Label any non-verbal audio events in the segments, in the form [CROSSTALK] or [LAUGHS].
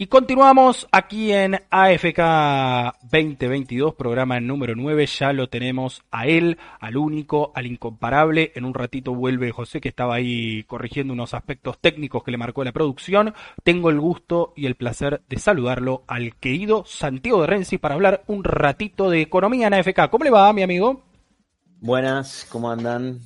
Y continuamos aquí en AFK 2022, programa número 9. Ya lo tenemos a él, al único, al incomparable. En un ratito vuelve José, que estaba ahí corrigiendo unos aspectos técnicos que le marcó la producción. Tengo el gusto y el placer de saludarlo al querido Santiago de Renzi para hablar un ratito de economía en AFK. ¿Cómo le va, mi amigo? Buenas, ¿cómo andan?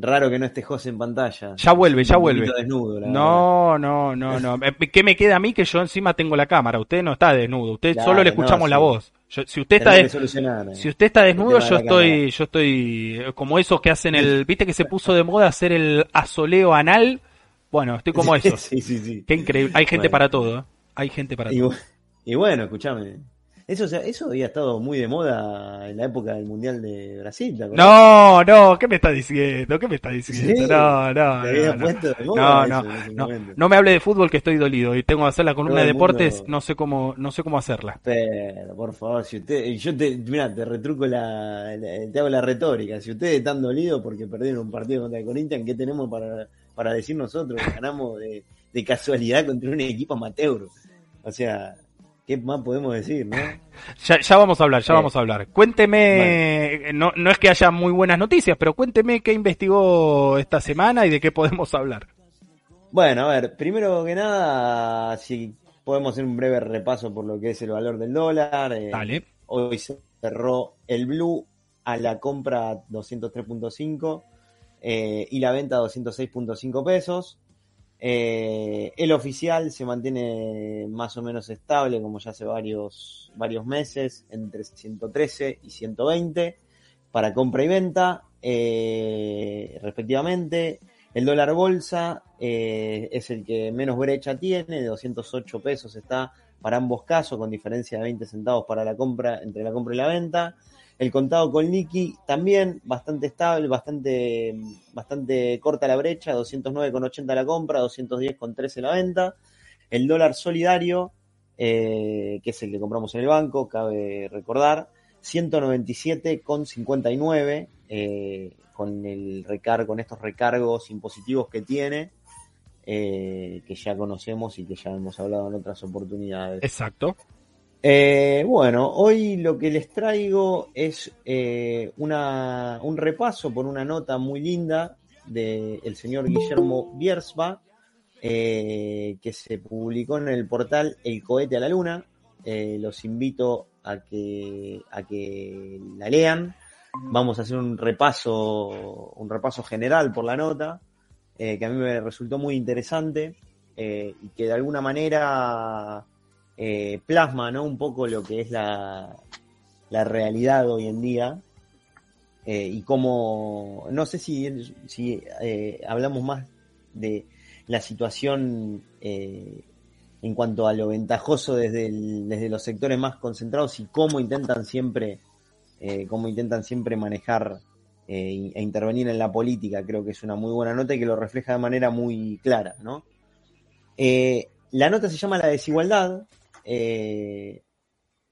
Raro que no esté José en pantalla. Ya vuelve, ya vuelve. Desnudo, no, no, no, no. Eh, ¿Qué me queda a mí que yo encima tengo la cámara? Usted no está desnudo, usted solo le escuchamos la voz. si usted está eh. si usted está desnudo, yo estoy yo estoy eh, como esos que hacen el, ¿viste que se puso de moda hacer el asoleo anal? Bueno, estoy como eso. [LAUGHS] sí, sí, sí. Qué increíble. Hay gente para todo, Hay gente para todo. Y bueno, escúchame. Eso, eso había estado muy de moda en la época del Mundial de Brasil. no, no, ¿qué me está diciendo? ¿Qué me está diciendo? No, no, no, no, no, no, me hable de fútbol que estoy dolido y tengo que hacer la columna de deportes, no sé cómo, no sé cómo hacerla. Pero, por favor, si usted, yo te, mira, te retruco la, te hago la retórica. Si ustedes están dolidos porque perdieron un partido contra el Corinthians, ¿qué tenemos para, para decir nosotros? Ganamos de, de casualidad contra un equipo amateur. O sea, ¿Qué más podemos decir, no? [LAUGHS] Ya, vamos a hablar, ya vamos a hablar. Cuénteme, no, no es que haya muy buenas noticias, pero cuénteme qué investigó esta semana y de qué podemos hablar. Bueno, a ver, primero que nada, si podemos hacer un breve repaso por lo que es el valor del dólar. Eh, Dale. Hoy cerró el blue a la compra 203.5 eh, y la venta 206.5 pesos. Eh, el oficial se mantiene más o menos estable, como ya hace varios, varios meses, entre 113 y 120 para compra y venta, eh, respectivamente. El dólar bolsa eh, es el que menos brecha tiene, de 208 pesos está para ambos casos, con diferencia de 20 centavos para la compra, entre la compra y la venta. El contado con Niki también bastante estable, bastante, bastante corta la brecha, 209,80 la compra, 210,13 la venta. El dólar solidario, eh, que es el que compramos en el banco, cabe recordar, 197,59 eh, con el recargo, con estos recargos impositivos que tiene, eh, que ya conocemos y que ya hemos hablado en otras oportunidades. Exacto. Eh, bueno, hoy lo que les traigo es eh, una, un repaso por una nota muy linda del señor Guillermo Biersba, eh, que se publicó en el portal El cohete a la luna. los invito a que, a que la lean. Vamos a hacer un repaso, un repaso general por la nota, que a mí me resultó muy interesante y que de alguna manera eh, plasma ¿no? un poco lo que es la, la realidad hoy en día eh, y cómo, no sé si, si eh, hablamos más de la situación en cuanto a lo ventajoso desde, desde los sectores más concentrados y cómo intentan siempre, cómo intentan siempre manejar e intervenir en la política, creo que es una muy buena nota y que lo refleja de manera muy clara, ¿no? la nota se llama La desigualdad, eh,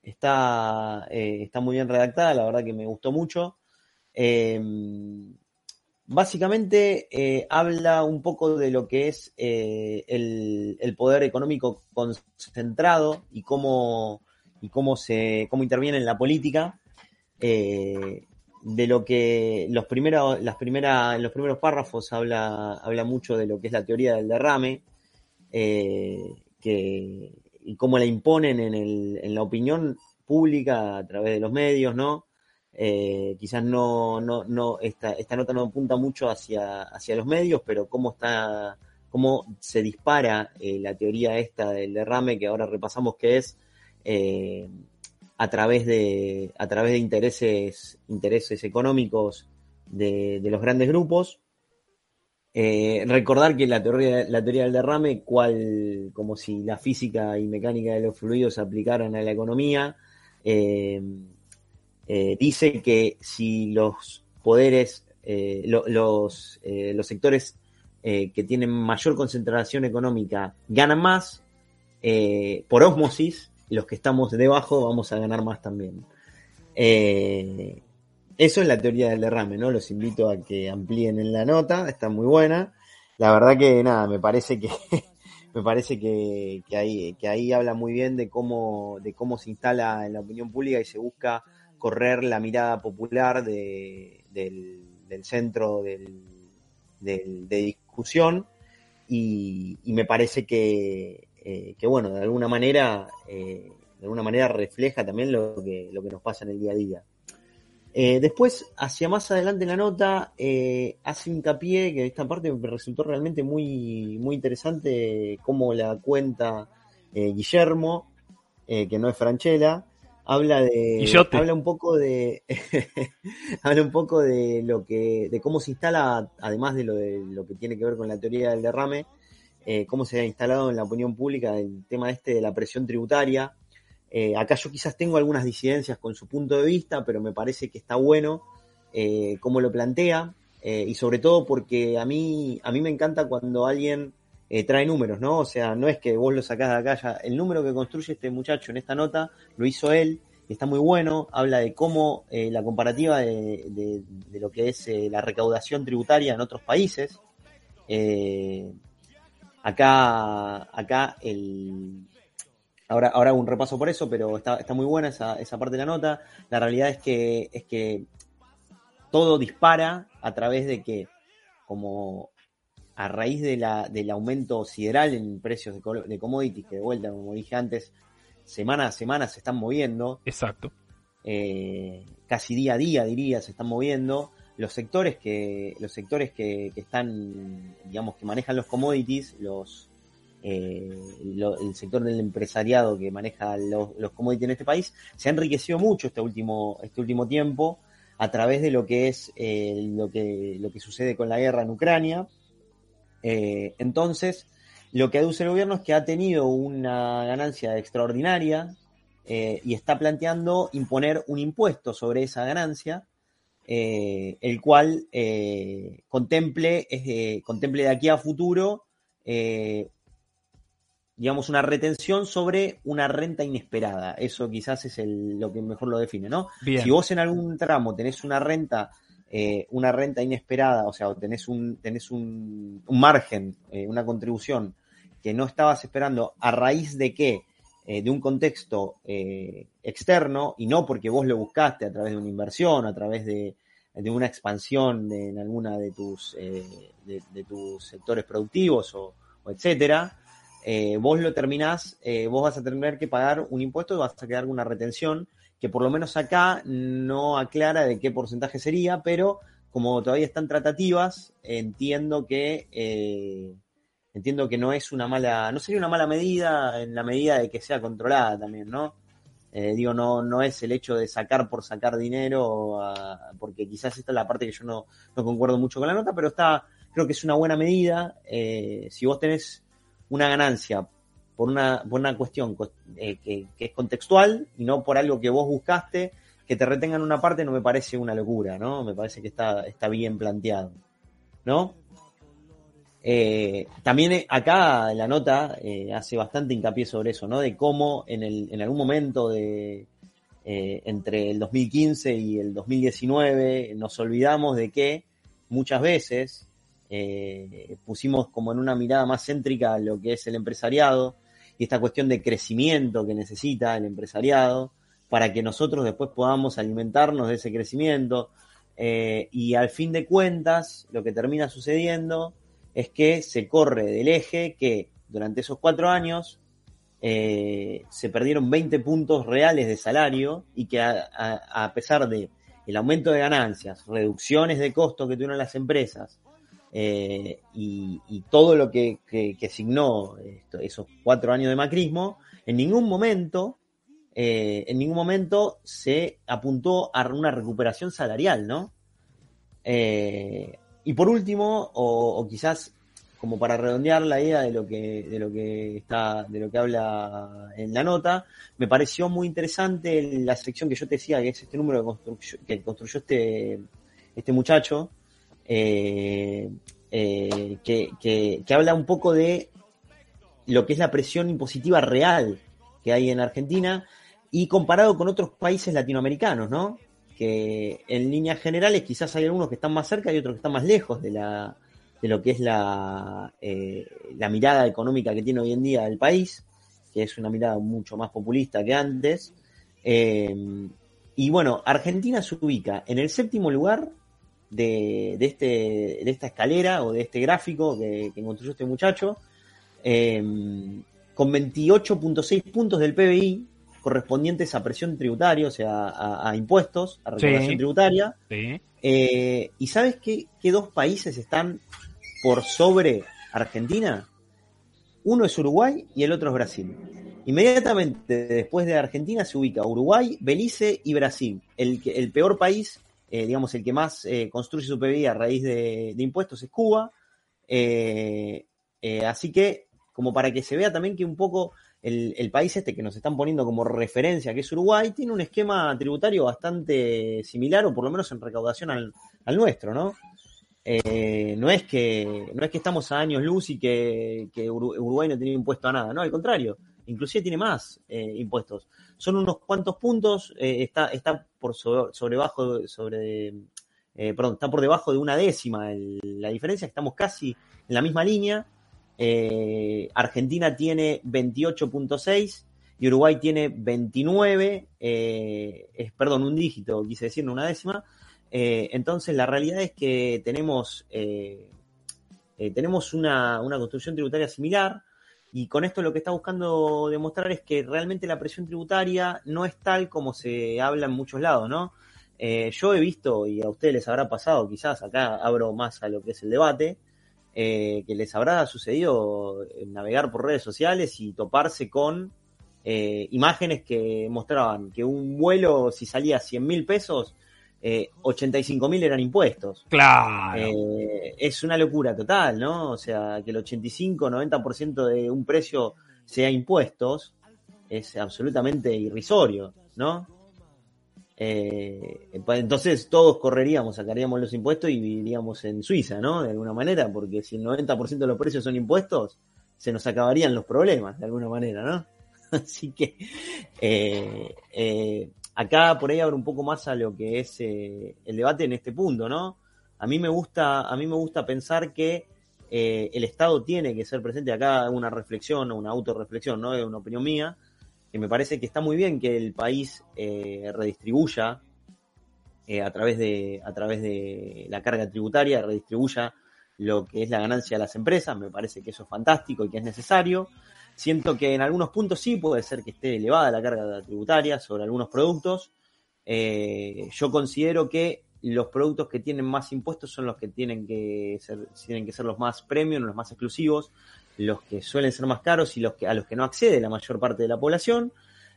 está, eh, está muy bien redactada, la verdad que me gustó mucho. Eh, básicamente habla un poco de lo que es el, poder económico concentrado y cómo, y cómo, se, cómo interviene en la política. de lo que los las primeras, los primeros párrafos habla, habla mucho de lo que es la teoría del derrame, que, y cómo la imponen en, el, en la opinión pública a través de los medios, ¿no? Eh, quizás no, no, no, esta, esta nota no apunta mucho hacia, hacia los medios, pero cómo está, cómo se dispara eh, la teoría esta del derrame que ahora repasamos que es eh, a través de, a través de intereses, intereses económicos de, de los grandes grupos eh, recordar que la teoría, la teoría del derrame, cual, como si la física y mecánica de los fluidos se aplicaran a la economía, eh, eh, dice que si los poderes, los, los sectores que tienen mayor concentración económica ganan más, por ósmosis, los que estamos debajo vamos a ganar más también. Eso es la teoría del derrame, ¿no? Los invito a que amplíen en la nota, está muy buena. La verdad que nada, me parece que [LAUGHS] me parece que, ahí, que ahí habla muy bien de cómo, de cómo se instala en la opinión pública y se busca correr la mirada popular del, centro del, de discusión y, me parece que, eh, que, bueno, de alguna manera, eh, de alguna manera refleja también lo que, lo que nos pasa en el día a día. Eh, después, hacia más adelante en la nota, eh, hace hincapié que esta parte me resultó realmente muy, muy interesante cómo la cuenta eh, Guillermo, que no es Franchella, habla de habla un poco de [LAUGHS] habla un poco de lo que de cómo se instala además de lo de lo que tiene que ver con la teoría del derrame cómo se ha instalado en la opinión pública el tema este de la presión tributaria eh, acá yo quizás tengo algunas disidencias con su punto de vista, pero me parece que está bueno eh, cómo lo plantea eh, y sobre todo porque a mí, a mí me encanta cuando alguien trae números, ¿no? O sea, no es que vos lo sacás de acá ya. El número que construye este muchacho en esta nota lo hizo él y está muy bueno. Habla de cómo la comparativa de, lo que es la recaudación tributaria en otros países. acá, acá el, Ahora, ahora hago un repaso por eso, pero está, está muy buena esa, esa, parte de la nota. La realidad es que, es que todo dispara a través de que, como a raíz de la, del aumento sideral en precios de, de commodities, que de vuelta, como dije antes, semana a semana se están moviendo. Exacto. Eh, casi día a día, diría, se están moviendo. Los sectores que, los sectores que, que están, digamos, que manejan los commodities, los, eh, el sector del empresariado que maneja los, commodities en este país, se ha enriquecido mucho este último, este último tiempo a través de lo que es eh, lo, que, lo que sucede con la guerra en Ucrania. Eh, entonces, lo que aduce el gobierno es que ha tenido una ganancia extraordinaria y está planteando imponer un impuesto sobre esa ganancia, el cual contemple, contemple de aquí a futuro digamos, una retención sobre una renta inesperada. Eso quizás es el, lo que mejor lo define, ¿no? Si vos en algún tramo tenés una renta, eh, una renta inesperada, o sea, tenés un, tenés un, un margen, eh, una contribución que no estabas esperando a raíz de qué, eh, de un contexto externo y no porque vos lo buscaste a través de una inversión, a través de, de una expansión en alguna de tus, de, tus sectores productivos o, o etcétera, eh, vos lo terminás, eh, vos vas a tener que pagar un impuesto y vas a quedar una retención que por lo menos acá no aclara de qué porcentaje sería, pero como todavía están tratativas, entiendo que eh, entiendo que no es una mala, no sería una mala medida en la medida de que sea controlada también, ¿no? digo, no, no es el hecho de sacar por sacar dinero, porque quizás esta es la parte que yo no, no, concuerdo mucho con la nota, pero está, creo que es una buena medida. si vos tenés una ganancia por una, por una cuestión eh, que, es contextual y no por algo que vos buscaste, que te retengan una parte no me parece una locura, ¿no? Me parece que está, está bien planteado, ¿no? Eh, también eh, acá la nota hace bastante hincapié sobre eso, ¿no? De cómo en, el, en algún momento de, entre el 2015 y el 2019 nos olvidamos de que muchas veces eh, pusimos como en una mirada más céntrica lo que es el empresariado y esta cuestión de crecimiento que necesita el empresariado para que nosotros después podamos alimentarnos de ese crecimiento. Eh, y al fin de cuentas, lo que termina sucediendo es que se corre del eje que durante esos cuatro años eh, se perdieron 20 puntos reales de salario y que a, a pesar de el aumento de ganancias, reducciones de costos que tuvieron las empresas, eh, y, todo lo que, que, signó esos cuatro años de macrismo, en ningún momento, eh, en ningún momento se apuntó a una recuperación salarial, ¿no? Eh, y por último, o, quizás como para redondear la idea de lo que, de lo que está, de lo que habla en la nota, me pareció muy interesante la sección que yo te decía, que es este número que construyó, que construyó este, este muchacho, eh, eh, que, habla un poco de lo que es la presión impositiva real que hay en Argentina y comparado con otros países latinoamericanos, ¿no? Que en líneas generales quizás hay algunos que están más cerca y otros que están más lejos de la, de lo que es la, eh, la mirada económica que tiene hoy en día el país, que es una mirada mucho más populista que antes. Y bueno, Argentina se ubica en el séptimo lugar de, de, este, de esta escalera o de este gráfico que, que construyó este muchacho, eh, con 28.6 puntos del PBI correspondientes a presión tributaria, o sea, a, a impuestos, a recaudación Sí. tributaria. Sí. Eh, ¿Y sabes qué, qué dos países están por sobre Argentina? Uno es Uruguay y el otro es Brasil. Inmediatamente después de Argentina se ubica Uruguay, Belice y Brasil. El, el peor país, eh, digamos, el que más eh, construye su PBI a raíz de, impuestos es Cuba. Eh, así que, como para que se vea también que un poco el, país este que nos están poniendo como referencia, que es Uruguay, tiene un esquema tributario bastante similar, o por lo menos en recaudación al, nuestro, ¿no? No es que no es que estamos a años luz y que, que Uru- Uruguay no tiene impuesto a nada, no, al contrario, inclusive tiene más impuestos. Son unos cuantos puntos, eh, está, está por sobre, bajo, sobre, eh, perdón, está por debajo de una décima la diferencia, estamos casi en la misma línea. Eh, Argentina tiene 28.6 y Uruguay tiene 29, eh, es, perdón, un dígito, quise decir, no una décima. Entonces, la realidad es que tenemos, tenemos una, una construcción tributaria similar y con esto lo que está buscando demostrar es que realmente la presión tributaria no es tal como se habla en muchos lados, ¿no? Eh, yo he visto, y a ustedes les habrá pasado, quizás acá abro más a lo que es el debate, eh, que les habrá sucedido eh, navegar por redes sociales y toparse con eh, imágenes que mostraban que un vuelo, si salía 100 mil pesos, eh, 85 mil eran impuestos. Claro. Eh, es una locura total, ¿no? O sea, que el 85-90% de un precio sea impuestos es absolutamente irrisorio, ¿no? Eh, pues entonces todos correríamos, sacaríamos los impuestos y viviríamos en Suiza, ¿no? De alguna manera, porque si el 90% de los precios son impuestos, se nos acabarían los problemas, de alguna manera, ¿no? [LAUGHS] Así que eh, eh, acá por ahí abro un poco más a lo que es eh, el debate en este punto, ¿no? A mí me gusta, a mí me gusta pensar que eh, el Estado tiene que ser presente. Acá una reflexión o una autorreflexión, ¿no? Es una opinión mía, que me parece que está muy bien que el país eh, redistribuya eh, a través de a través de la carga tributaria, redistribuya lo que es la ganancia de las empresas. Me parece que eso es fantástico y que es necesario. Siento que en algunos puntos sí puede ser que esté elevada la carga tributaria sobre algunos productos. Eh, yo considero que los productos que tienen más impuestos son los que tienen que ser, tienen que ser los más premium, los más exclusivos, los que suelen ser más caros y los que, a los que no accede la mayor parte de la población.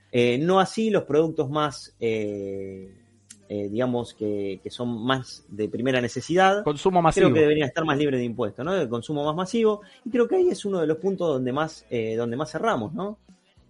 Eh, no así los productos más, eh, eh, digamos, que, que, son más de primera necesidad. Consumo masivo. Creo que deberían estar más libres de impuestos, ¿no? De consumo más masivo. Y creo que ahí es uno de los puntos donde más, eh, donde más cerramos, ¿no?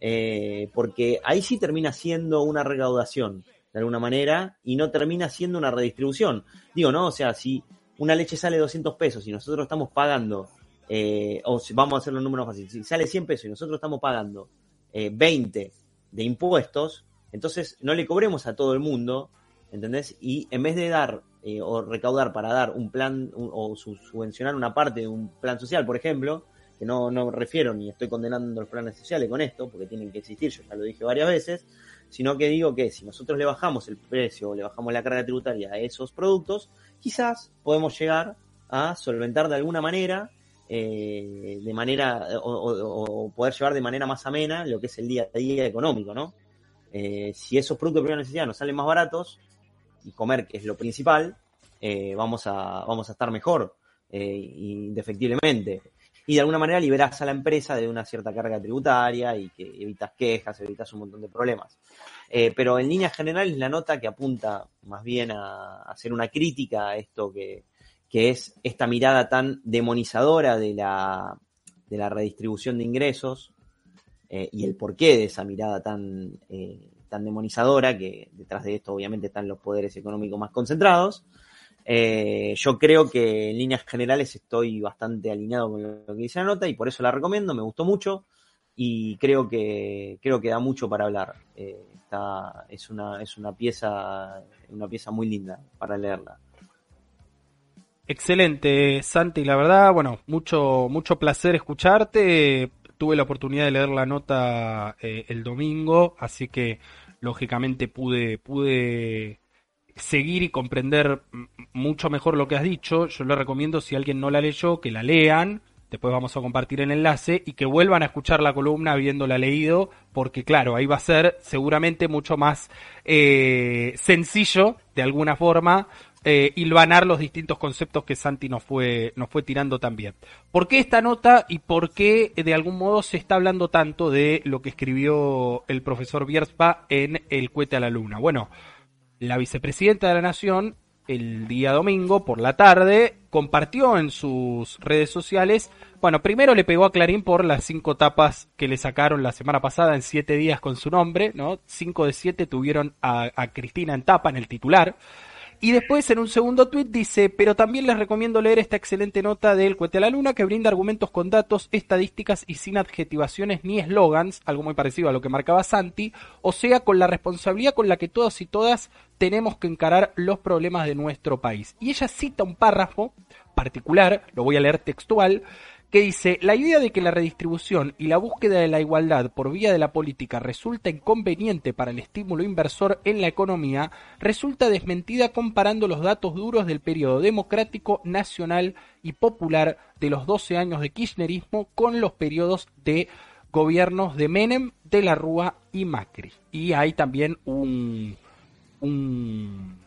Eh, porque ahí sí termina siendo una recaudación, de alguna manera, y no termina siendo una redistribución. Digo, ¿no? O sea, si una leche sale 200 pesos y nosotros estamos pagando, eh, o si, vamos a hacer los números fáciles, si sale 100 pesos y nosotros estamos pagando eh, 20 de impuestos, entonces no le cobremos a todo el mundo, ¿entendés? Y en vez de dar eh, o recaudar para dar un plan o su, subvencionar una parte de un plan social, por ejemplo, que no, no refiero ni estoy condenando los planes sociales con esto, porque tienen que existir, yo ya lo dije varias veces, sino que digo que si nosotros le bajamos el precio o le bajamos la carga tributaria a esos productos, quizás podemos llegar a solventar de alguna manera, eh, de manera, o, poder llevar de manera más amena lo que es el día a día económico, ¿no? Eh, si esos productos de primera necesidad nos salen más baratos, comer, que es lo principal, eh, vamos, a, vamos a estar mejor, eh, indefectiblemente. Y de alguna manera liberas a la empresa de una cierta carga tributaria y que evitas quejas, evitas un montón de problemas. Eh, pero en líneas generales la nota que apunta más bien a, hacer una crítica a esto que, que es esta mirada tan demonizadora de la, de la redistribución de ingresos eh, y el porqué de esa mirada tan, tan demonizadora, que detrás de esto obviamente están los poderes económicos más concentrados. Eh, yo creo que en líneas generales estoy bastante alineado con lo que dice la nota y por eso la recomiendo, me gustó mucho y creo que creo que da mucho para hablar. Eh, es una es una pieza una pieza muy linda para leerla. Excelente, Santi, la verdad, bueno, mucho, mucho placer escucharte. Tuve la oportunidad de leer la nota eh, el domingo, así que lógicamente pude, pude seguir y comprender mucho mejor lo que has dicho. Yo le recomiendo, si alguien no la leyó, que la lean. Después vamos a compartir el enlace y que vuelvan a escuchar la columna habiéndola leído, porque claro, ahí va a ser seguramente mucho más eh, sencillo, de alguna forma, eh, hilvanar los distintos conceptos que Santi nos fue, nos fue tirando también. ¿Por qué esta nota y por qué de algún modo se está hablando tanto de lo que escribió el profesor Bierspa en El cohete a la luna? Bueno, la vicepresidenta de la Nación el día domingo por la tarde compartió en sus redes sociales, bueno, primero le pegó a Clarín por las cinco tapas que le sacaron la semana pasada en siete días con su nombre, ¿no? Cinco de siete tuvieron a Cristina en tapa en el titular. Y después en un segundo tuit dice, pero también les recomiendo leer esta excelente nota del Cuete a la Luna que brinda argumentos con datos, estadísticas y sin adjetivaciones ni eslogans, algo muy parecido a lo que marcaba Santi, o sea, con la responsabilidad con la que todos y todas tenemos que encarar los problemas de nuestro país. Y ella cita un párrafo particular, lo voy a leer textual, que dice, la idea de que la redistribución y la búsqueda de la igualdad por vía de la política resulta inconveniente para el estímulo inversor en la economía resulta desmentida comparando los datos duros del periodo democrático, nacional y popular de los 12 años de kirchnerismo con los periodos de gobiernos de Menem, de la Rúa y Macri. Y hay también un, un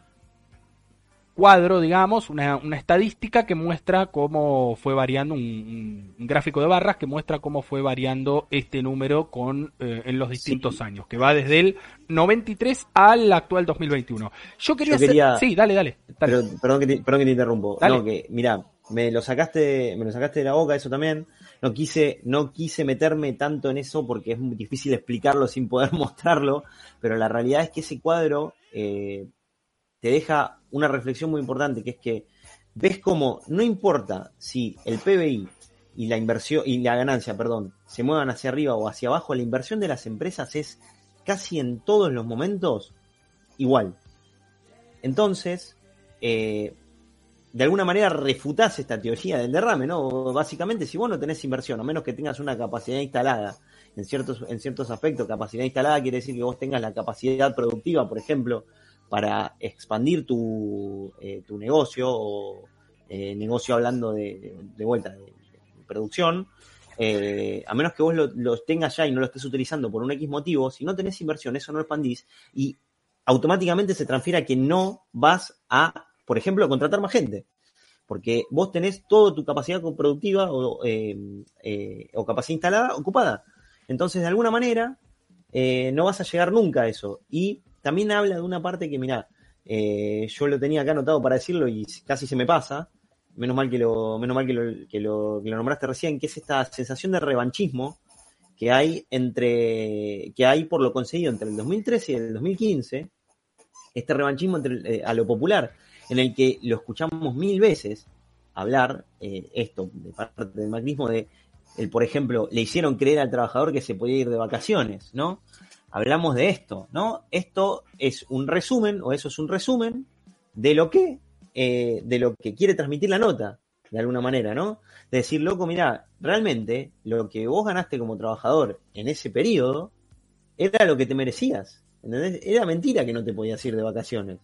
cuadro, digamos, una, una, estadística que muestra cómo fue variando, un, un, gráfico de barras que muestra cómo fue variando este número con eh, en los distintos sí. años, que va desde el 93 al actual 2021. Yo quería, Yo quería... Hacer... Sí, dale, dale. dale. Pero, perdón, que te, perdón que te interrumpo. Dale. No, que, mira, me lo sacaste, me lo sacaste de la boca eso también. No quise, no quise meterme tanto en eso porque es muy difícil explicarlo sin poder [LAUGHS] mostrarlo, pero la realidad es que ese cuadro eh, te deja una reflexión muy importante, que es que ves como no importa si el PBI y la inversión y la ganancia, perdón, se muevan hacia arriba o hacia abajo, la inversión de las empresas es casi en todos los momentos igual. Entonces, eh, de alguna manera refutás esta teoría del derrame, ¿no? Básicamente, si vos no tenés inversión, a menos que tengas una capacidad instalada, en ciertos, en ciertos aspectos, capacidad instalada quiere decir que vos tengas la capacidad productiva, por ejemplo, para expandir tu, eh, tu negocio o eh, negocio hablando de, de vuelta de, producción, eh, a menos que vos lo, tengas ya y no lo estés utilizando por un X motivo, si no tenés inversión, eso no lo expandís y automáticamente se transfiere a que no vas a, por ejemplo, contratar más gente. Porque vos tenés toda tu capacidad productiva o, o capacidad instalada ocupada. Entonces, de alguna manera, no vas a llegar nunca a eso. Y también habla de una parte que, mirá, eh, yo lo tenía acá anotado para decirlo y casi se me pasa. Menos mal que lo, menos mal que lo, que lo, que lo nombraste recién, que es esta sensación de revanchismo que hay entre, que hay por lo conseguido entre el 2013 y el 2015, este revanchismo entre, eh, a lo popular, en el que lo escuchamos mil veces hablar, eh, esto, de parte del macrismo, de, el, por ejemplo, le hicieron creer al trabajador que se podía ir de vacaciones, ¿no? Hablamos de esto, ¿no? Esto es un resumen, o eso es un resumen, de lo que, eh, de lo que quiere transmitir la nota, de alguna manera, ¿no? De decir, loco, mira, realmente lo que vos ganaste como trabajador en ese periodo era lo que te merecías, ¿entendés? Era mentira que no te podías ir de vacaciones.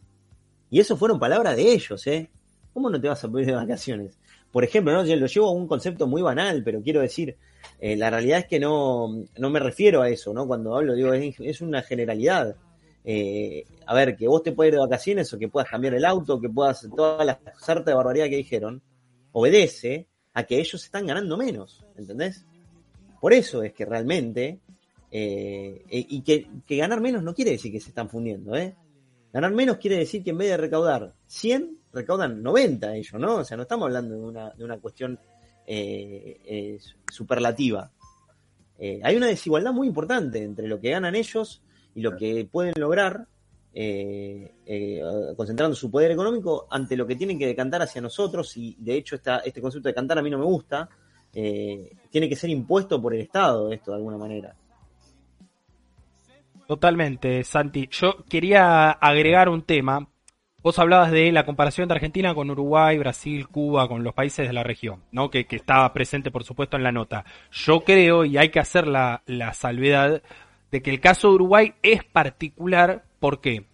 Y eso fueron palabras de ellos, ¿eh? ¿Cómo no te vas a ir de vacaciones? Por ejemplo, ¿no? Lo llevo a un concepto muy banal, pero quiero decir, eh, la realidad es que no, no, me refiero a eso, ¿no? Cuando hablo, digo, es, una generalidad. Eh, a ver, que vos te puedas ir de vacaciones o que puedas cambiar el auto, que puedas toda la sarta de barbaridad que dijeron, obedece a que ellos están ganando menos, ¿entendés? Por eso es que realmente, eh, y que, que, ganar menos no quiere decir que se están fundiendo, ¿eh? Ganar menos quiere decir que en vez de recaudar 100, recaudan 90 ellos, ¿no? O sea, no estamos hablando de una, de una cuestión eh, eh, superlativa. Eh, hay una desigualdad muy importante entre lo que ganan ellos y lo que pueden lograr eh, concentrando su poder económico ante lo que tienen que decantar hacia nosotros y de hecho esta, este concepto de cantar a mí no me gusta, tiene que ser impuesto por el Estado esto de alguna manera. Totalmente, Santi. Yo quería agregar un tema Vos hablabas de la comparación de Argentina con Uruguay, Brasil, Cuba, con los países de la región, ¿no? Que, que estaba presente, por supuesto, en la nota. Yo creo, y hay que hacer la, la salvedad, de que el caso de Uruguay es particular. ¿Por qué?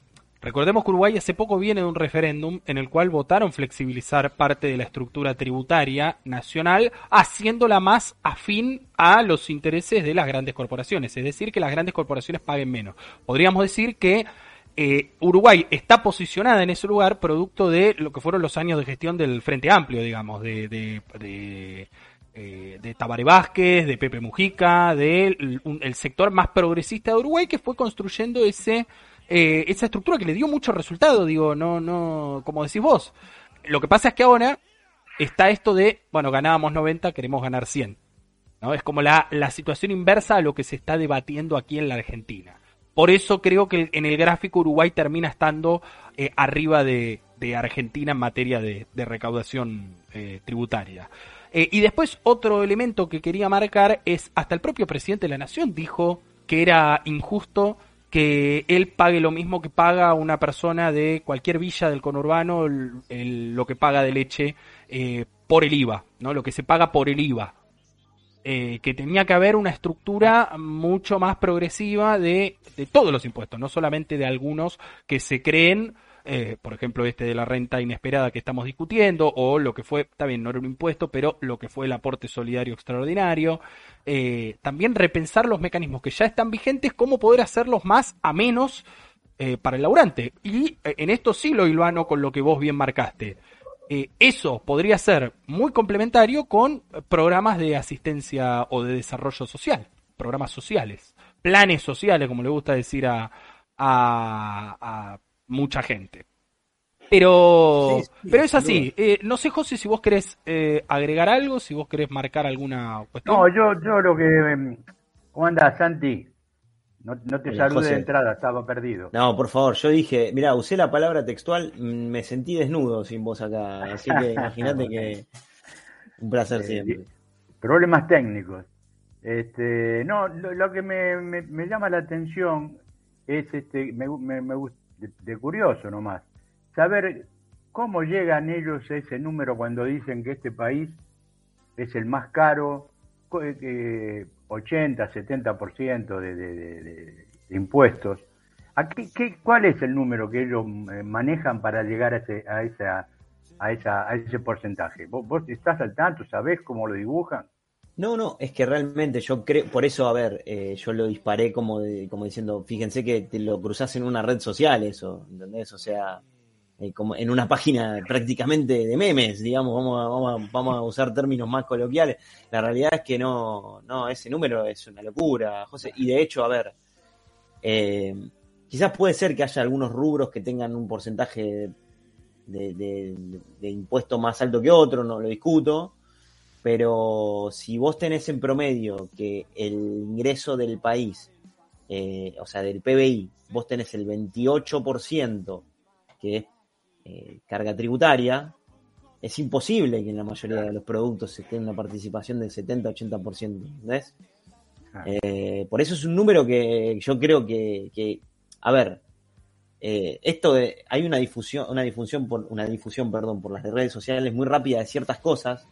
Recordemos que Uruguay hace poco viene de un referéndum en el cual votaron flexibilizar parte de la estructura tributaria nacional, haciéndola más afín a los intereses de las grandes corporaciones, es decir, que las grandes corporaciones paguen menos. Podríamos decir que eh, Uruguay está posicionada en ese lugar producto de lo que fueron los años de gestión del Frente Amplio, digamos, de, de, de eh, Tabaré Vázquez, de Pepe Mujica, del el sector más progresista de Uruguay que fue construyendo ese eh, esa estructura que le dio mucho resultado, digo, no, no, como decís vos. Lo que pasa es que ahora está esto de, bueno, ganábamos 90, queremos ganar 100. ¿no? Es como la, la situación inversa a lo que se está debatiendo aquí en la Argentina. Por eso creo que en el gráfico Uruguay termina estando eh, arriba de, Argentina en materia de, recaudación eh, tributaria. Eh, y después otro elemento que quería marcar es, hasta el propio presidente de la Nación dijo que era injusto que él pague lo mismo que paga una persona de cualquier villa del conurbano, lo que paga de leche por el IVA, ¿no? Lo que se paga por el IVA. Eh, que tenía que haber una estructura mucho más progresiva de, de todos los impuestos, no solamente de algunos que se creen eh, por ejemplo, este de la renta inesperada que estamos discutiendo, o lo que fue, está bien, no era un impuesto, pero lo que fue el aporte solidario extraordinario. Eh, también repensar los mecanismos que ya están vigentes, cómo poder hacerlos más a menos para el laburante. Y en esto sí lo hilvano con lo que vos bien marcaste. Eso podría ser muy complementario con programas de asistencia o de desarrollo social, programas sociales, planes sociales, como le gusta decir a, a mucha gente. Pero, pero es así. Eh, no sé, José, si vos querés eh, agregar algo, si vos querés marcar alguna cuestión. No, yo, yo lo que. Em, ¿Cómo andás, Santi? No, te salude de entrada, estaba perdido. No, por favor, yo dije, mira, usé la palabra textual, mm, me sentí desnudo sin vos acá. Así que [LAUGHS] imagínate que. Un placer eh, siempre. Problemas técnicos. Este, no, lo, que me, me, llama la atención es, este, me, me, me gusta de, curioso nomás, saber cómo llegan ellos a ese número cuando dicen que este país es el más caro, 80, 70% de, de, de, de impuestos. Aquí, qué, ¿Cuál es el número que ellos eh, manejan para llegar a ese, a esa, a esa, a ese porcentaje? ¿Vos, ¿Vos, estás al tanto? ¿Sabés cómo lo dibujan? No, no, es que realmente yo creo, por eso, a ver, eh, yo lo disparé como, como diciendo, fíjense que te lo cruzás en una red social eso, ¿entendés? O sea, eh, como en una página prácticamente de memes, digamos, vamos a, vamos, vamos a usar términos más coloquiales. La realidad es que no, no, ese número es una locura, José. Y de hecho, a ver, eh, quizás puede ser que haya algunos rubros que tengan un porcentaje de, de, impuesto más alto que otro, no lo discuto pero si vos tenés en promedio que el ingreso del país, eh, o sea, del PBI, vos tenés el 28% que es eh, carga tributaria, es imposible que en la mayoría de los productos se tenga una participación del 70-80%, ¿ves? Eh, por eso es un número que yo creo que, que a ver, esto de, hay una difusión, una difusión por, una difusión, perdón, por las redes sociales muy rápida de ciertas cosas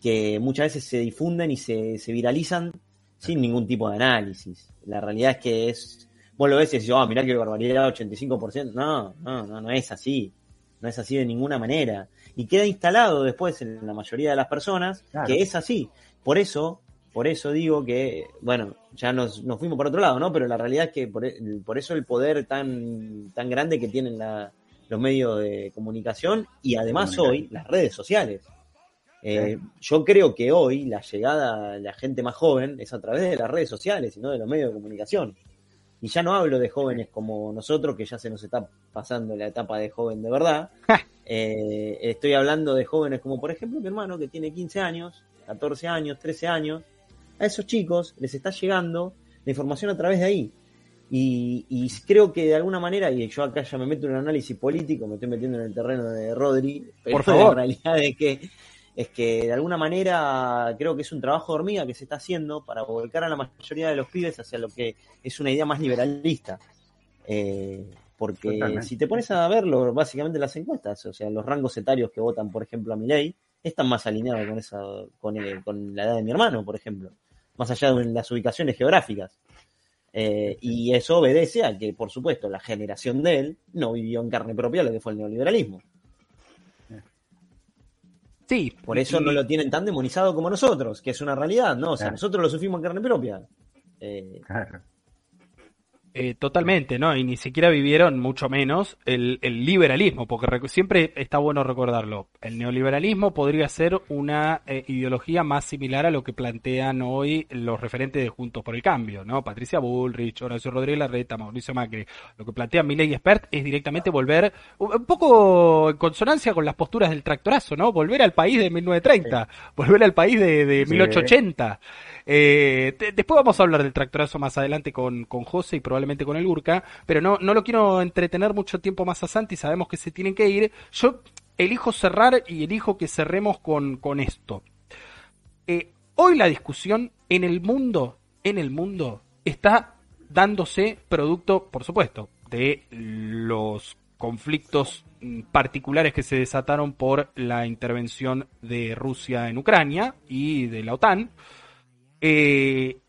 que muchas veces se difunden y se, se viralizan sin ningún tipo de análisis. La realidad es que es, vos lo ves y decís, oh, mirá que barbaridad, 85%. No, no, no, no es así. No es así de ninguna manera. Y queda instalado después en la mayoría de las personas que es así. Por eso, por eso digo que, bueno, ya nos, nos fuimos por otro lado, ¿no? Pero la realidad es que por, por eso el poder tan, tan grande que tienen la, los medios de comunicación y además hoy las redes sociales. Eh, yo creo que hoy la llegada de la gente más joven es a través de las redes sociales y no de los medios de comunicación. Y ya no hablo de jóvenes como nosotros, que ya se nos está pasando la etapa de joven de verdad. [LAUGHS] Eh, estoy hablando de jóvenes como, por ejemplo, mi hermano que tiene 15 años, 14 años, 13 años. A esos chicos les está llegando la información a través de ahí. Y, creo que de alguna manera, y yo acá ya me meto en un análisis político, me estoy metiendo en el terreno de Rodri, por [LAUGHS] favor. la realidad es que es que de alguna manera creo que es un trabajo de hormiga que se está haciendo para volcar a la mayoría de los pibes hacia lo que es una idea más liberalista. Eh, Porque si te pones a verlo, básicamente las encuestas, o sea, los rangos etarios que votan, por ejemplo, a mi ley, están más alineados con esa, con, con la edad de mi hermano, por ejemplo, más allá de las ubicaciones geográficas. Eh, y eso obedece a que, por supuesto, la generación de él no vivió en carne propia lo que fue el neoliberalismo. Sí. Por eso no lo tienen tan demonizado como nosotros, que es una realidad, ¿no? O sea, nosotros lo sufrimos en carne propia. Eh, claro. Eh, totalmente, ¿no? Y ni siquiera vivieron, mucho menos, el, liberalismo, porque siempre está bueno recordarlo. El neoliberalismo podría ser una eh, ideología más similar a lo que plantean hoy los referentes de Juntos por el Cambio, ¿no? Patricia Bullrich, Horacio Rodríguez Larreta, Mauricio Macri. Lo que plantea Milei Expert es directamente volver, un poco en consonancia con las posturas del tractorazo, ¿no? Volver al país de 1930, volver al país de, de 1880. Eh, después vamos a hablar del tractorazo más adelante con, con José y probablemente con el Urca, pero no, no lo quiero entretener mucho tiempo más a Santi, sabemos que se tienen que ir. Yo elijo cerrar y elijo que cerremos con, con esto. Eh, hoy la discusión en el mundo, en el mundo, está dándose producto, por supuesto, de los conflictos mm, particulares que se desataron por la intervención de Rusia en Ucrania y de la OTAN. Eh,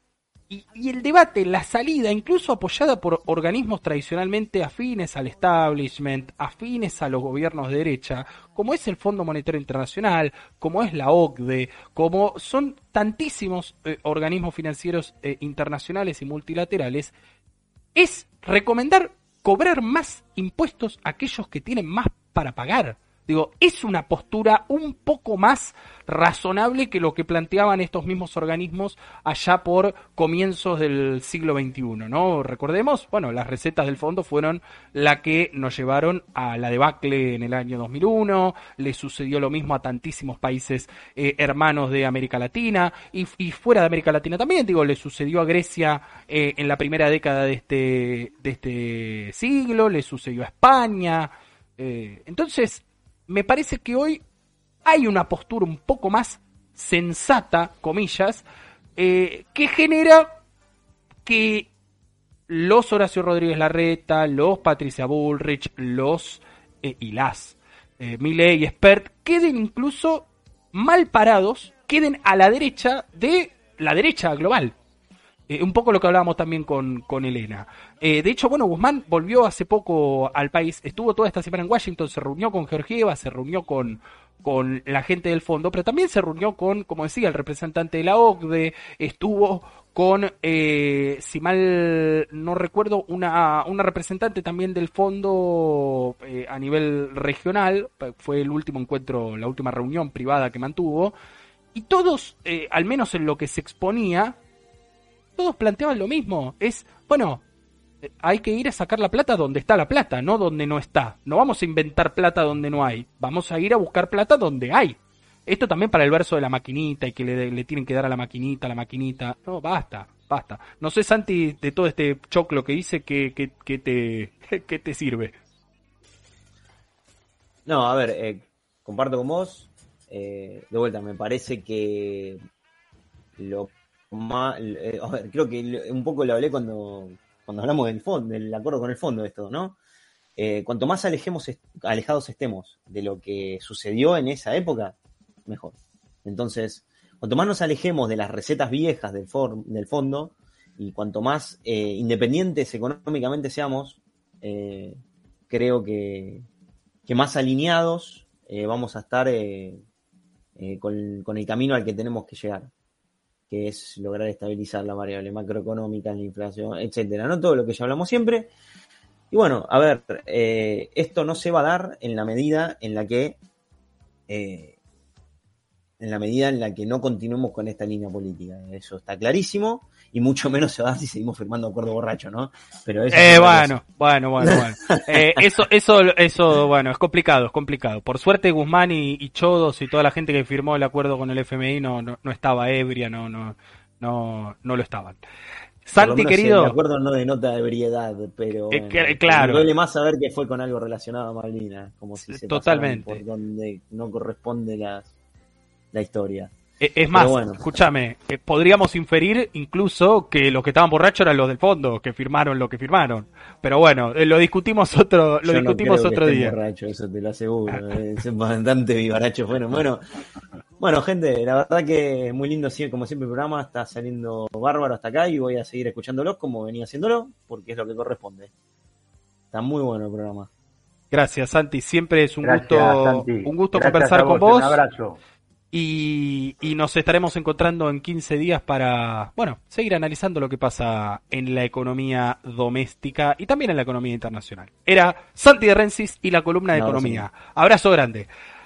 y, el debate, la salida, incluso apoyada por organismos tradicionalmente afines al establishment, afines a los gobiernos de derecha, como es el Fondo Monetario Internacional, como es la OCDE, como son tantísimos eh, organismos financieros eh, internacionales y multilaterales, es recomendar cobrar más impuestos a aquellos que tienen más para pagar. Digo, es una postura un poco más razonable que lo que planteaban estos mismos organismos allá por comienzos del siglo XXI, ¿no? Recordemos, bueno, las recetas del fondo fueron la que nos llevaron a la debacle en el año 2001, le sucedió lo mismo a tantísimos países eh, hermanos de América Latina y, fuera de América Latina también, digo, le sucedió a Grecia eh, en la primera década de este, de este siglo, le sucedió a España. Eh, entonces, me parece que hoy hay una postura un poco más sensata, comillas, eh, que genera que los Horacio Rodríguez Larreta, los Patricia Bullrich, los eh, y las eh, y Expert queden incluso mal parados, queden a la derecha de la derecha global. Eh, un poco lo que hablábamos también con, con Elena. de hecho, bueno, Guzmán volvió hace poco al país, estuvo toda esta semana en Washington, se reunió con Georgieva, se reunió con, con la gente del fondo, pero también se reunió con, como decía, el representante de la OCDE, estuvo con, eh, si mal no recuerdo, una, una representante también del fondo eh, a nivel regional, fue el último encuentro, la última reunión privada que mantuvo, y todos, eh, al menos en lo que se exponía, todos planteaban lo mismo, es, bueno, hay que ir a sacar la plata donde está la plata, no donde no está. No vamos a inventar plata donde no hay. Vamos a ir a buscar plata donde hay. Esto también para el verso de la maquinita y que le, tienen que dar a la maquinita, la maquinita. No, basta, basta. No sé, Santi, de todo este choclo que hice, ¿qué, te, [LAUGHS] qué te sirve? No, a ver, eh, comparto con vos. Eh, de vuelta, me parece que lo más. Eh, creo que un poco lo hablé cuando cuando hablamos del fondo, del acuerdo con el fondo de esto, ¿no? Eh, cuanto más alejemos, alejados estemos de lo que sucedió en esa época, mejor. Entonces, cuanto más nos alejemos de las recetas viejas del, del fondo y cuanto más eh, independientes económicamente seamos, creo que, que, más alineados vamos a estar con, el camino al que tenemos que llegar que es lograr estabilizar la variable macroeconómica, la inflación, etcétera, ¿no? Todo lo que ya hablamos siempre. Y bueno, a ver, eh, esto no se va a dar en la medida en la que eh, en la medida en la que no continuemos con esta línea política. Eso está clarísimo y mucho menos se va a dar si seguimos firmando acuerdo borracho, ¿no? Pero eso eh, bueno, bueno, bueno, bueno, eh, eso, eso, eso, bueno, es complicado, es complicado. Por suerte Guzmán y, Chodos y toda la gente que firmó el acuerdo con el FMI no, no, no estaba ebria, no, no, no, no lo estaban. Santi, querido. El acuerdo no denota ebriedad, pero eh, claro. me duele más saber que fue con algo relacionado a Malvinas, como si se Totalmente. por donde no corresponde la, la historia. Eh, Es más, escúchame, eh, podríamos inferir incluso que los que estaban borrachos eran los del fondo, que firmaron lo que firmaron. Pero bueno, eh, lo discutimos otro, lo Yo discutimos no creo otro que día. borrachos, eso te lo aseguro. es bastante vivaracho. Bueno, bueno, bueno, gente, la verdad que muy lindo, como siempre el programa está saliendo bárbaro hasta acá y voy a seguir escuchándolo como venía haciéndolo, porque es lo que corresponde. Está muy bueno el programa. Gracias, Santi. Siempre es un Gracias, gusto, Santi. un gusto Gracias conversar a con vos, vos. Un abrazo. Y, y nos estaremos encontrando en 15 días para, bueno, seguir analizando lo que pasa en la economía doméstica y también en la economía internacional. Era Santi de Rensis y la columna de economía. Abrazo grande.